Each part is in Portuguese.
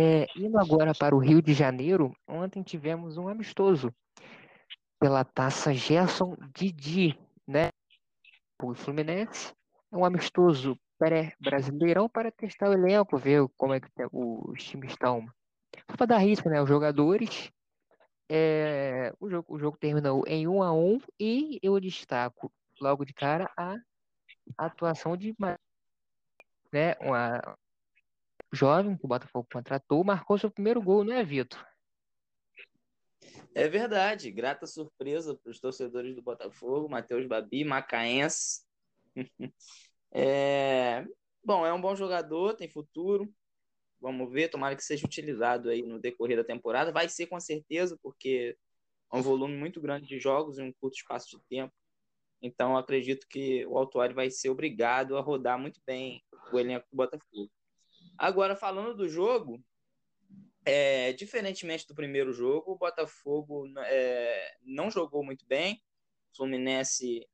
É, indo agora para o Rio de Janeiro, ontem tivemos um amistoso pela taça Gerson Didi, né? O Fluminense é um amistoso pré-brasileirão para testar o elenco, ver como é que os times estão. Para dar risco, né? Os jogadores. É, o, jogo, o jogo terminou em 1 a 1 e eu destaco logo de cara a atuação de né, uma jovem que o Botafogo contratou, marcou seu primeiro gol, não é, Vitor? É verdade, grata surpresa para os torcedores do Botafogo, Matheus Babi, macaense. é... Bom, é um bom jogador, tem futuro. Vamos ver, tomara que seja utilizado aí no decorrer da temporada. Vai ser com certeza, porque é um volume muito grande de jogos em um curto espaço de tempo. Então, acredito que o Autuari vai ser obrigado a rodar muito bem o elenco do Botafogo. Agora, falando do jogo, é, diferentemente do primeiro jogo, o Botafogo é, não jogou muito bem. O Fluminense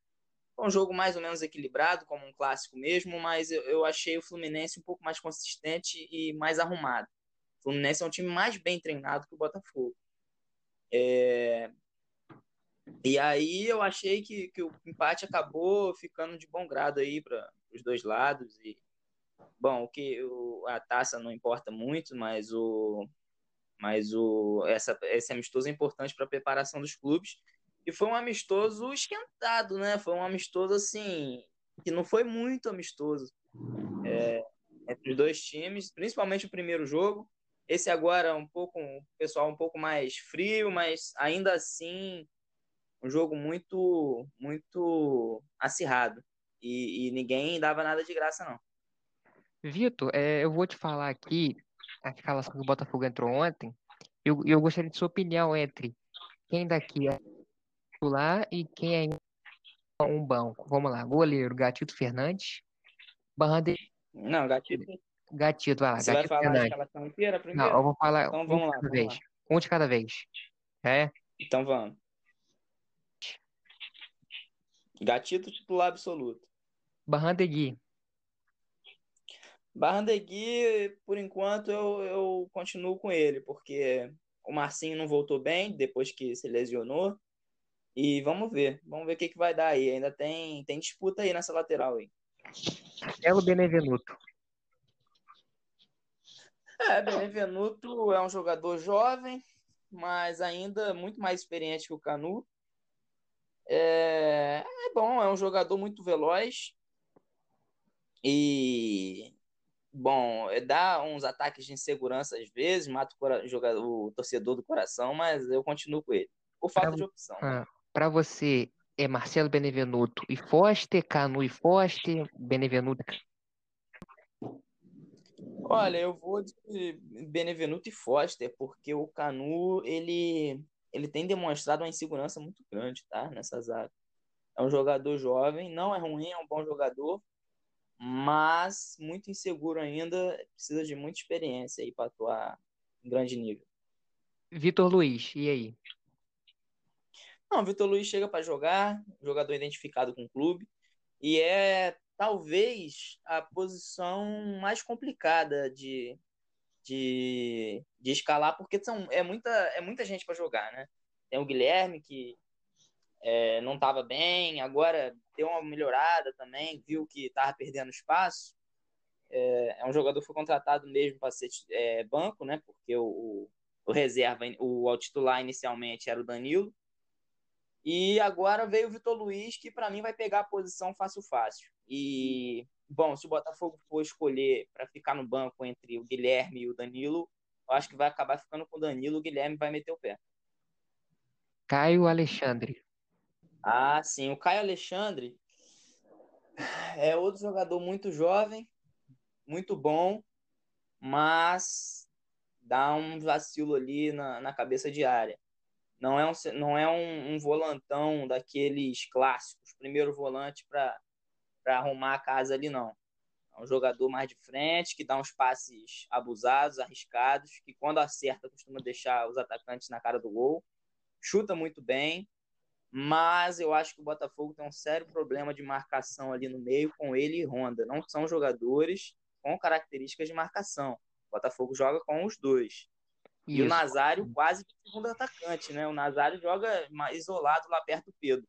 foi um jogo mais ou menos equilibrado, como um clássico mesmo, mas eu, eu achei o Fluminense um pouco mais consistente e mais arrumado. O Fluminense é um time mais bem treinado que o Botafogo. É, e aí eu achei que, que o empate acabou ficando de bom grado aí para os dois lados. E, bom, o que o, a taça não importa muito, mas o mas o essa, esse amistoso é importante para a preparação dos clubes. E foi um amistoso esquentado, né? Foi um amistoso assim que não foi muito amistoso é, entre os dois times, principalmente o primeiro jogo. Esse agora um pouco, o pessoal um pouco mais frio, mas ainda assim um jogo muito, muito acirrado. E, e ninguém dava nada de graça, não. Vitor, é, eu vou te falar aqui a escalação que o Botafogo entrou ontem. Eu, eu gostaria de sua opinião entre quem daqui é titular e quem é um banco. Vamos lá, goleiro, Gatito Fernandes. Barrande... Não, Gatito. Gatito, vai lá. Você Gatito vai falar Fernandes. a escalação inteira primeiro? Não, eu vou falar então um vamos de lá, cada vamos vez. lá. Um de cada vez. É? Então vamos. Gatito titular absoluto. Barrandegui. Barrandegui, por enquanto, eu, eu continuo com ele, porque o Marcinho não voltou bem depois que se lesionou. E vamos ver, vamos ver o que, que vai dar aí. Ainda tem, tem disputa aí nessa lateral aí. Marcelo Benevenuto. É, Benevenuto é um jogador jovem, mas ainda muito mais experiente que o Canu. É, é bom, é um jogador muito veloz e bom, é, dá uns ataques de insegurança às vezes, mata o, jogador, o torcedor do coração, mas eu continuo com ele. Por falta Pra- de opção. Ah, Para você, é Marcelo Benevenuto e Foster, Canu e Foster, Benevenuto. Olha, eu vou de Benevenuto e Foster, porque o Canu, ele, ele tem demonstrado uma insegurança muito grande, tá? Nessa zaga. É um jogador jovem, não é ruim, é um bom jogador, mas muito inseguro ainda, precisa de muita experiência aí para atuar em grande nível. Vitor Luiz, e aí? Não, Vitor Luiz chega para jogar, jogador identificado com o clube, e é talvez a posição mais complicada de, de, de escalar, porque são, é, muita, é muita gente para jogar, né? Tem o Guilherme, que é, não estava bem, agora deu uma melhorada também, viu que estava perdendo espaço. É, é um jogador que foi contratado mesmo para ser é, banco, né? Porque o, o, o reserva, o, o titular inicialmente era o Danilo. E agora veio o Vitor Luiz, que para mim vai pegar a posição fácil fácil. E bom, se o Botafogo for escolher para ficar no banco entre o Guilherme e o Danilo, eu acho que vai acabar ficando com o Danilo, o Guilherme vai meter o pé. Caio Alexandre. Ah, sim, o Caio Alexandre é outro jogador muito jovem, muito bom, mas dá um vacilo ali na, na cabeça de área. Não é um, não é um, um volantão daqueles clássicos, primeiro volante para arrumar a casa ali, não. É um jogador mais de frente, que dá uns passes abusados, arriscados, que quando acerta costuma deixar os atacantes na cara do gol. Chuta muito bem, mas eu acho que o Botafogo tem um sério problema de marcação ali no meio com ele e Honda. Não são jogadores com características de marcação. Botafogo joga com os dois. Isso. E o Nazário quase segundo atacante, né? O Nazário joga isolado lá perto do Pedro.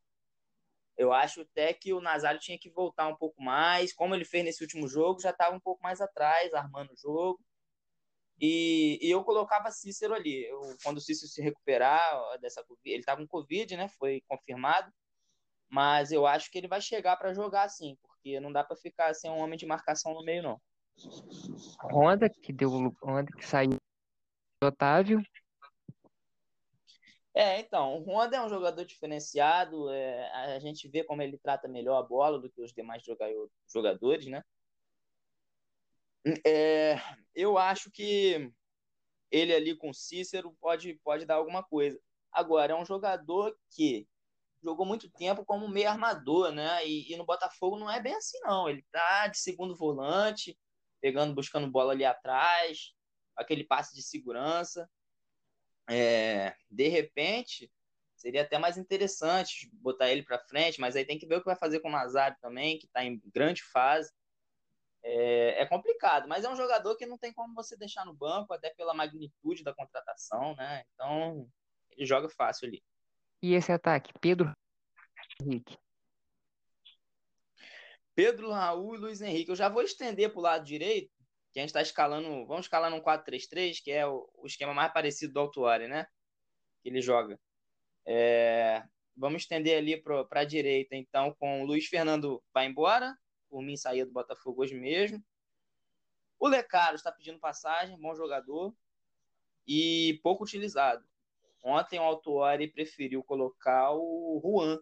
Eu acho até que o Nazário tinha que voltar um pouco mais. Como ele fez nesse último jogo, já estava um pouco mais atrás, armando o jogo. E, e eu colocava Cícero ali. Eu, quando o Cícero se recuperar dessa ele estava com Covid, né? Foi confirmado. Mas eu acho que ele vai chegar para jogar sim, porque não dá para ficar sem um homem de marcação no meio, não. Honda, que deu Honda que saiu Otávio. É, então, o Honda é um jogador diferenciado, é, a gente vê como ele trata melhor a bola do que os demais jogadores, né? É, eu acho que ele ali com Cícero pode, pode dar alguma coisa. Agora, é um jogador que jogou muito tempo como meio armador, né? E, e, no Botafogo não é bem assim, não. Ele tá de segundo volante, pegando, buscando bola ali atrás, aquele passe de segurança. É, de repente, seria até mais interessante botar ele para frente, mas aí tem que ver o que vai fazer com o Nazário também, que está em grande fase. É, é, complicado, mas é um jogador que não tem como você deixar no banco, até pela magnitude da contratação, né? Então, ele joga fácil ali. E esse ataque, Pedro Henrique? Pedro Raul e Luiz Henrique. Eu já vou estender para o lado direito, que a gente está escalando. Vamos escalar no 4-3-3, que é o, o, esquema mais parecido do Altuari, né? Que ele joga. É, vamos estender ali para a direita, então, com o Luiz Fernando vai embora. Por mim, saía do Botafogo hoje mesmo. O Lecaro está pedindo passagem, bom jogador e pouco utilizado. Ontem o Altuari preferiu colocar o Juan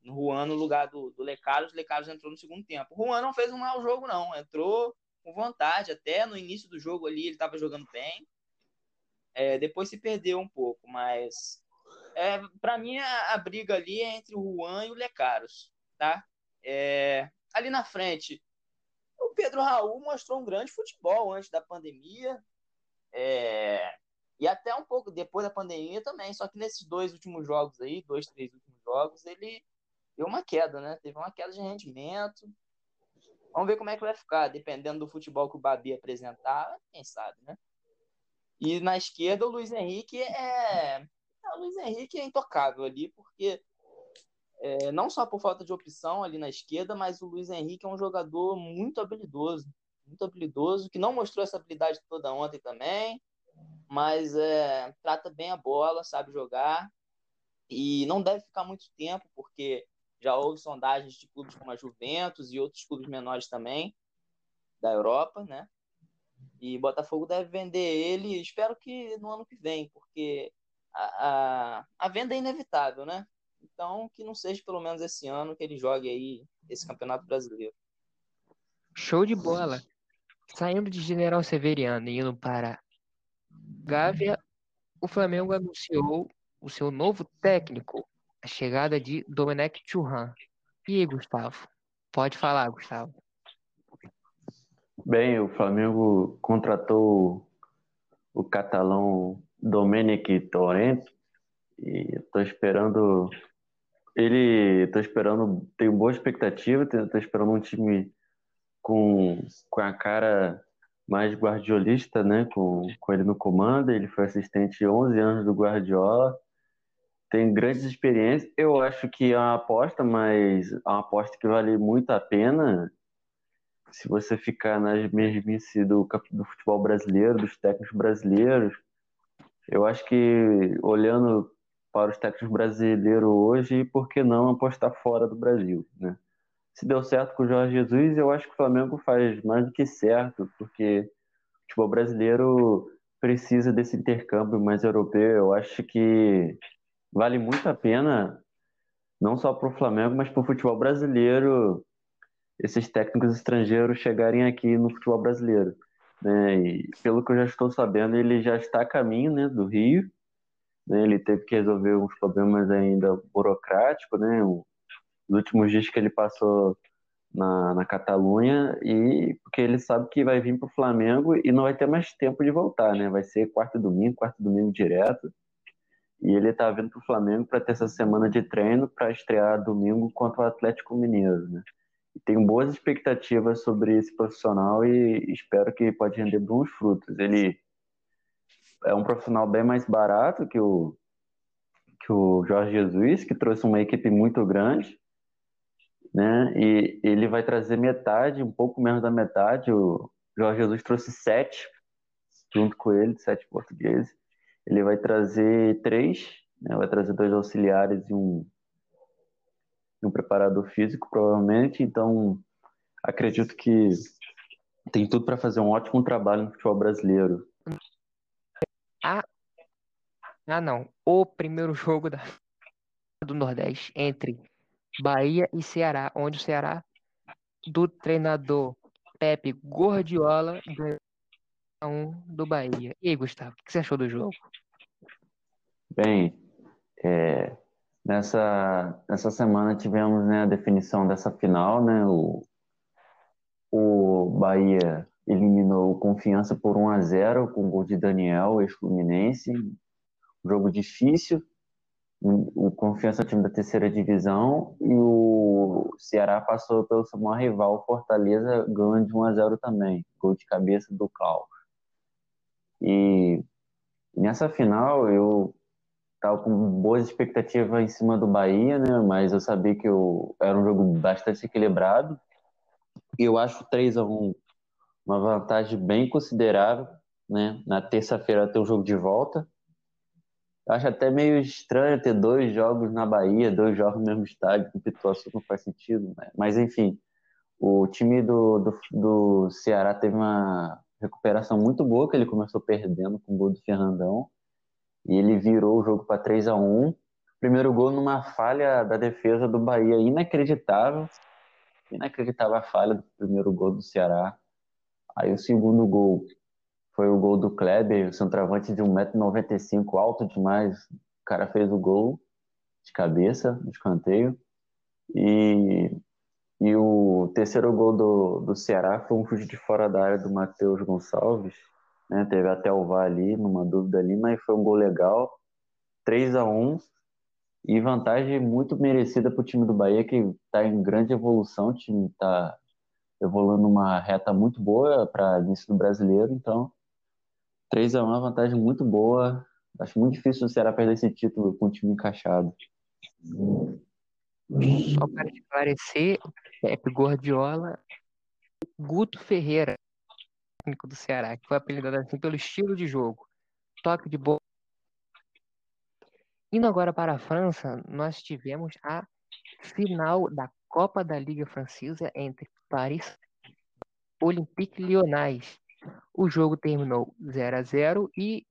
no Juan no lugar do, do Lecaros. O Lecaros entrou no segundo tempo. O Juan não fez um mau jogo, não. Entrou com vontade. Até no início do jogo ali ele estava jogando bem. É, depois se perdeu um pouco, mas é, para mim a, a, briga ali é entre o Juan e o Lecaros, tá? É, ali na frente, o Pedro Raul mostrou um grande futebol antes da pandemia. É, e até um pouco depois da pandemia também. Só que nesses dois últimos jogos aí, dois, três últimos jogos, ele deu uma queda, né? Teve uma queda de rendimento. Vamos ver como é que vai ficar, dependendo do futebol que o Babi apresentar, quem sabe, né? E na esquerda, o Luiz Henrique é. O Luiz Henrique é intocável ali, porque é, não só por falta de opção ali na esquerda, mas o Luiz Henrique é um jogador muito habilidoso. Muito habilidoso, que não mostrou essa habilidade toda ontem também, mas é, trata bem a bola, sabe jogar. E não deve ficar muito tempo, porque já houve sondagens de clubes como a Juventus e outros clubes menores também da Europa, né? E Botafogo deve vender ele, espero que no ano que vem, porque a, a, a venda é inevitável, né? Então, que não seja pelo menos esse ano que ele jogue aí esse Campeonato Brasileiro. Show de bola. Saindo de General Severiano e indo para Gávea, o Flamengo anunciou o seu novo técnico, a chegada de Domenech Churran. E aí, Gustavo? Pode falar, Gustavo. Bem, o Flamengo contratou o catalão Domenech Torrent e estou esperando ele, estou esperando, tenho boa expectativa, estou esperando um time com, com a cara mais guardiolista, né, com, com ele no comando, ele foi assistente 11 anos do Guardiola, tem grandes experiências. Eu acho que é uma aposta, mas é uma aposta que vale muito a pena se você ficar nas mesmices do, do futebol brasileiro, dos técnicos brasileiros. Eu acho que olhando para os técnicos brasileiros hoje, por que não apostar fora do Brasil, né? Se deu certo com o Jorge Jesus, eu acho que o Flamengo faz mais do que certo, porque o futebol brasileiro precisa desse intercâmbio mais europeu. Eu acho que vale muito a pena, não só para o Flamengo, mas para o futebol brasileiro, esses técnicos estrangeiros chegarem aqui no futebol brasileiro. Né? E, pelo que eu já estou sabendo, ele já está a caminho né, do Rio. Né? Ele teve que resolver uns problemas ainda burocráticos, né? Os últimos dias que ele passou na, na Catalunha e porque ele sabe que vai vir para o Flamengo e não vai ter mais tempo de voltar, né? Vai ser quarto domingo, quarto domingo direto. E ele está vindo para o Flamengo para ter essa semana de treino para estrear domingo contra o Atlético Mineiro, né? tenho boas expectativas sobre esse profissional e espero que pode render bons frutos. Ele é um profissional bem mais barato que o que o Jorge Jesus, que trouxe uma equipe muito grande, né? E ele vai trazer metade, um pouco menos da metade. O Jorge Jesus trouxe sete, junto com ele, sete portugueses. Ele vai trazer três, né? vai trazer dois auxiliares e um, um preparador físico, provavelmente. Então, acredito que tem tudo para fazer um ótimo trabalho no futebol brasileiro. Ah, ah, não. O primeiro jogo da, do Nordeste entre Bahia e Ceará, onde o Ceará, do treinador Pepe Gordiola, ganhou um do Bahia. E aí, Gustavo, o que você achou do jogo? Bem, é, nessa, nessa semana tivemos né, a definição dessa final, né? O, o Bahia eliminou Confiança por 1 a 0 com o gol de Daniel, ex-Fluminense. Jogo difícil. O Confiança é o time da terceira divisão e o Ceará passou pelo seu maior rival, Fortaleza, ganhando de 1 a 0 também. Gol de cabeça do Cal. E nessa final eu estava com boas expectativas em cima do Bahia, né? Mas eu sabia que eu, era um jogo bastante equilibrado. E eu acho 3 a 1 uma vantagem bem considerável, né? Na terça-feira ter o jogo de volta. Acho até meio estranho ter dois jogos na Bahia, dois jogos no mesmo estádio, com Pituaçu não faz sentido, né? Mas enfim, o time do, do, do Ceará teve uma recuperação muito boa, que ele começou perdendo com o gol do Fernandão e ele virou o jogo para 3 a 1 Primeiro gol numa falha da defesa do Bahia, inacreditável. Inacreditável a falha do primeiro gol do Ceará. Aí o segundo gol foi o gol do Kleber, o centroavante de 1,95m, alto demais. O cara fez o gol de cabeça, de escanteio. E, e o terceiro gol do, do Ceará foi um chute de fora da área do Matheus Gonçalves, né? Teve até o VAR ali, numa dúvida ali, mas foi um gol legal. 3 a 1 e vantagem muito merecida para o time do Bahia, que está em grande evolução. O time está evoluindo uma reta muito boa para início do brasileiro, então 3 a 1 é uma vantagem muito boa. Acho muito difícil o Ceará perder esse título com o time encaixado. Só para esclarecer, Pepe Gordiola, Guto Ferreira, técnico do Ceará, que foi apelidado assim pelo estilo de jogo. Toque de bola. Indo agora para a França, nós tivemos a final da Copa da Liga Francesa entre Paris e Olympique Lyonnais. O jogo terminou 0 a 0 e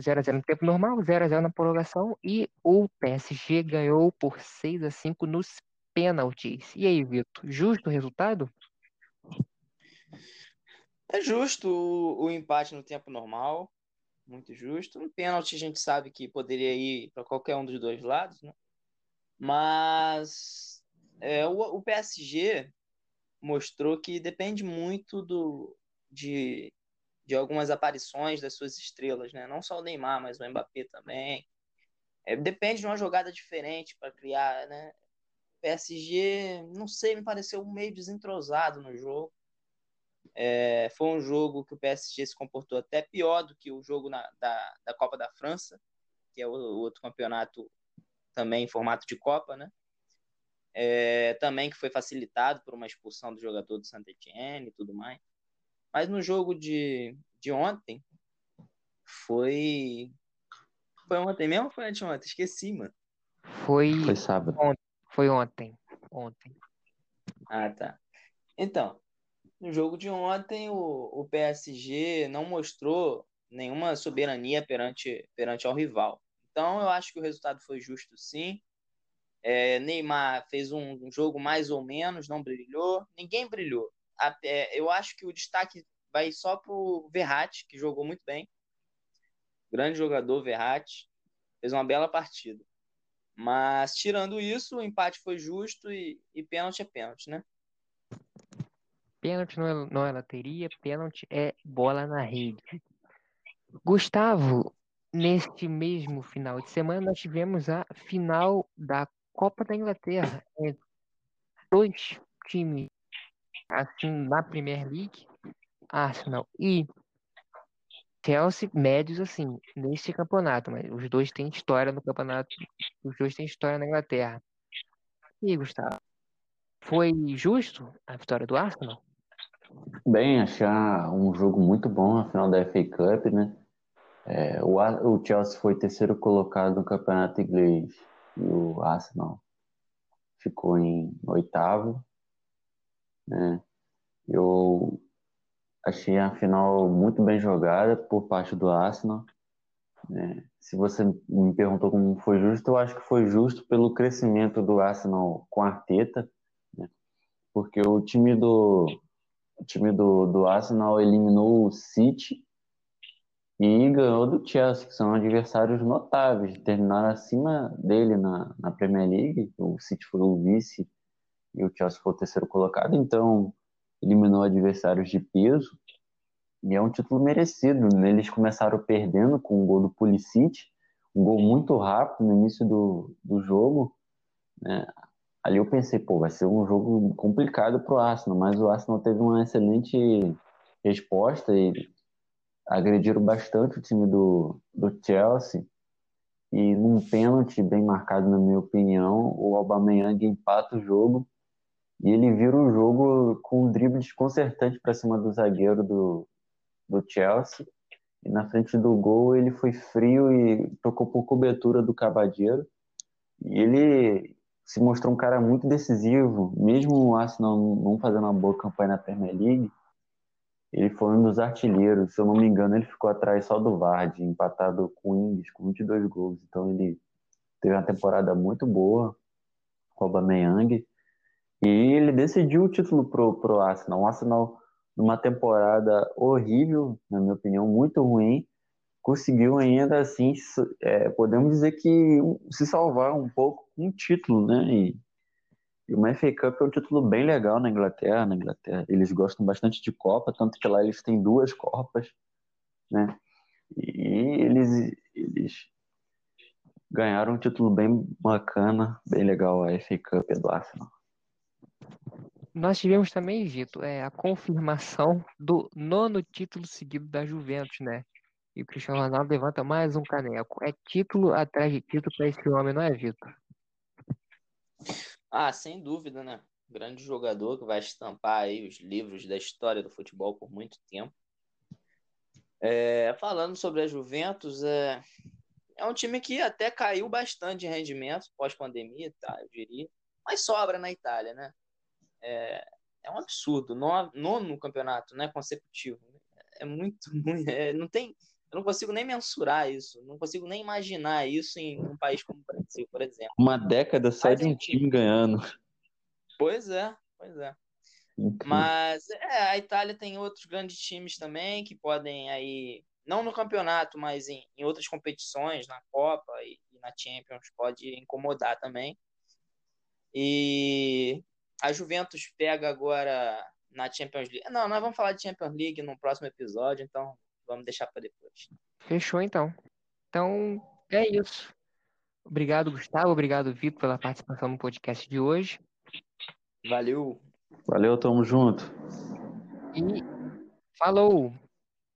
0 a 0 no tempo normal, 0 a 0 na prorrogação e o PSG ganhou por 6 a 5 nos pênaltis. E aí, Vitor, justo o resultado? É justo o, o empate no tempo normal, muito justo. Um pênalti a gente sabe que poderia ir para qualquer um dos dois lados, né? Mas é, o, o PSG mostrou que depende muito do, de, de algumas aparições das suas estrelas, né? Não só o Neymar, mas o Mbappé também. É, depende de uma jogada diferente para criar, né? PSG, não sei, me pareceu meio desentrosado no jogo. É, foi um jogo que o PSG se comportou até pior do que o jogo na, da, da Copa da França, que é o, o outro campeonato também em formato de Copa, né? É, também que foi facilitado por uma expulsão do jogador do Saint-Etienne e tudo mais. Mas no jogo de, de ontem, foi. Foi ontem mesmo ou foi anteontem? Esqueci, mano. Foi, Foi sábado. foi ontem. Ontem. Ah, tá. Então, no jogo de ontem, o, o PSG não mostrou nenhuma soberania perante, perante ao rival. Então, eu acho que o resultado foi justo, sim. É, Neymar fez um, um, jogo mais ou menos, não brilhou. Ninguém brilhou. Até, eu acho que o destaque vai só para o Verratti, que jogou muito bem. Grande jogador, Verratti. Fez uma bela partida. Mas, tirando isso, o empate foi justo e, e pênalti é pênalti, né? Pênalti não é, não é loteria, pênalti é bola na rede. Gustavo, neste mesmo final de semana, nós tivemos a final da Copa da Inglaterra. Entre dois times assim, na Premier League, Arsenal e Chelsea, médios, assim, neste campeonato, mas os dois têm história no campeonato, os dois têm história na Inglaterra. E Gustavo, foi justo a vitória do Arsenal? Bem, achar um jogo muito bom na final da FA Cup, né? É, o, o Chelsea foi terceiro colocado no campeonato inglês e o Arsenal ficou em oitavo, né? Eu achei a final muito bem jogada por parte do Arsenal. Né? Se você me perguntou como foi justo, eu acho que foi justo pelo crescimento do Arsenal com a Arteta, né? porque o time do o time do, do Arsenal eliminou o City e ganhou do Chelsea, que são adversários notáveis, terminaram acima dele na, na Premier League, o City foi o vice e o Chelsea foi o terceiro colocado, então eliminou adversários de peso e é um título merecido. Eles começaram perdendo com o gol do Pulisic, um gol muito rápido no início do, do jogo. Né? Ali eu pensei, pô, vai ser um jogo complicado para o Arsenal, mas o Arsenal teve uma excelente resposta e agrediram bastante o time do, do Chelsea. E num pênalti bem marcado, na minha opinião, o Aubameyang empata o jogo e ele vira o jogo com um drible desconcertante para cima do zagueiro do, do Chelsea. E na frente do gol ele foi frio e tocou por cobertura do Cavadeiro. E ele se mostrou um cara muito decisivo, mesmo o Arsenal não fazendo uma boa campanha na Premier League. Ele foi um dos artilheiros, se eu não me engano, ele ficou atrás só do Vardy, empatado com o Ings, com 22 gols. Então ele teve uma temporada muito boa com o Aubameyang. E ele decidiu o título pro, pro Arsenal. O Arsenal numa temporada horrível, na minha opinião, muito ruim, conseguiu ainda assim, é, podemos dizer que se salvar um pouco com um título, né? E, e uma FA Cup é um título bem legal na Inglaterra, na Inglaterra. Eles gostam bastante de Copa, tanto que lá eles têm duas Copas, né? E eles, eles ganharam um título bem bacana, bem legal a FA Cup do Arsenal. Nós tivemos também, Gito, é, a confirmação do nono título seguido da Juventus, né? E o Cristiano Ronaldo levanta mais um caneco. É título atrás de título para esse homem, não é, Vitor? Ah, sem dúvida, né? Grande jogador que vai estampar aí os livros da história do futebol por muito tempo. É, falando sobre a Juventus, é, é um time que até caiu bastante em rendimento pós-pandemia, tá? Eu diria. Mas sobra na Itália, né? é, é um absurdo. Nono campeonato né, consecutivo. É muito, muito é, não tem. Eu não consigo nem mensurar isso, não consigo nem imaginar isso em um país como o Brasil, por exemplo. Uma década só de um time ganhando. Pois é, pois é. Incrível. Mas é, a Itália tem outros grandes times também que podem aí, não no campeonato, mas em, em outras competições, na Copa e, e na Champions, pode incomodar também. E a Juventus pega agora na Champions League. Não, nós vamos falar de Champions League no próximo episódio, então vamos deixar para depois. Fechou então. Então é isso. Obrigado, Gustavo. Obrigado, Vitor, pela participação no podcast de hoje. Valeu. Valeu, tamo junto. E falou.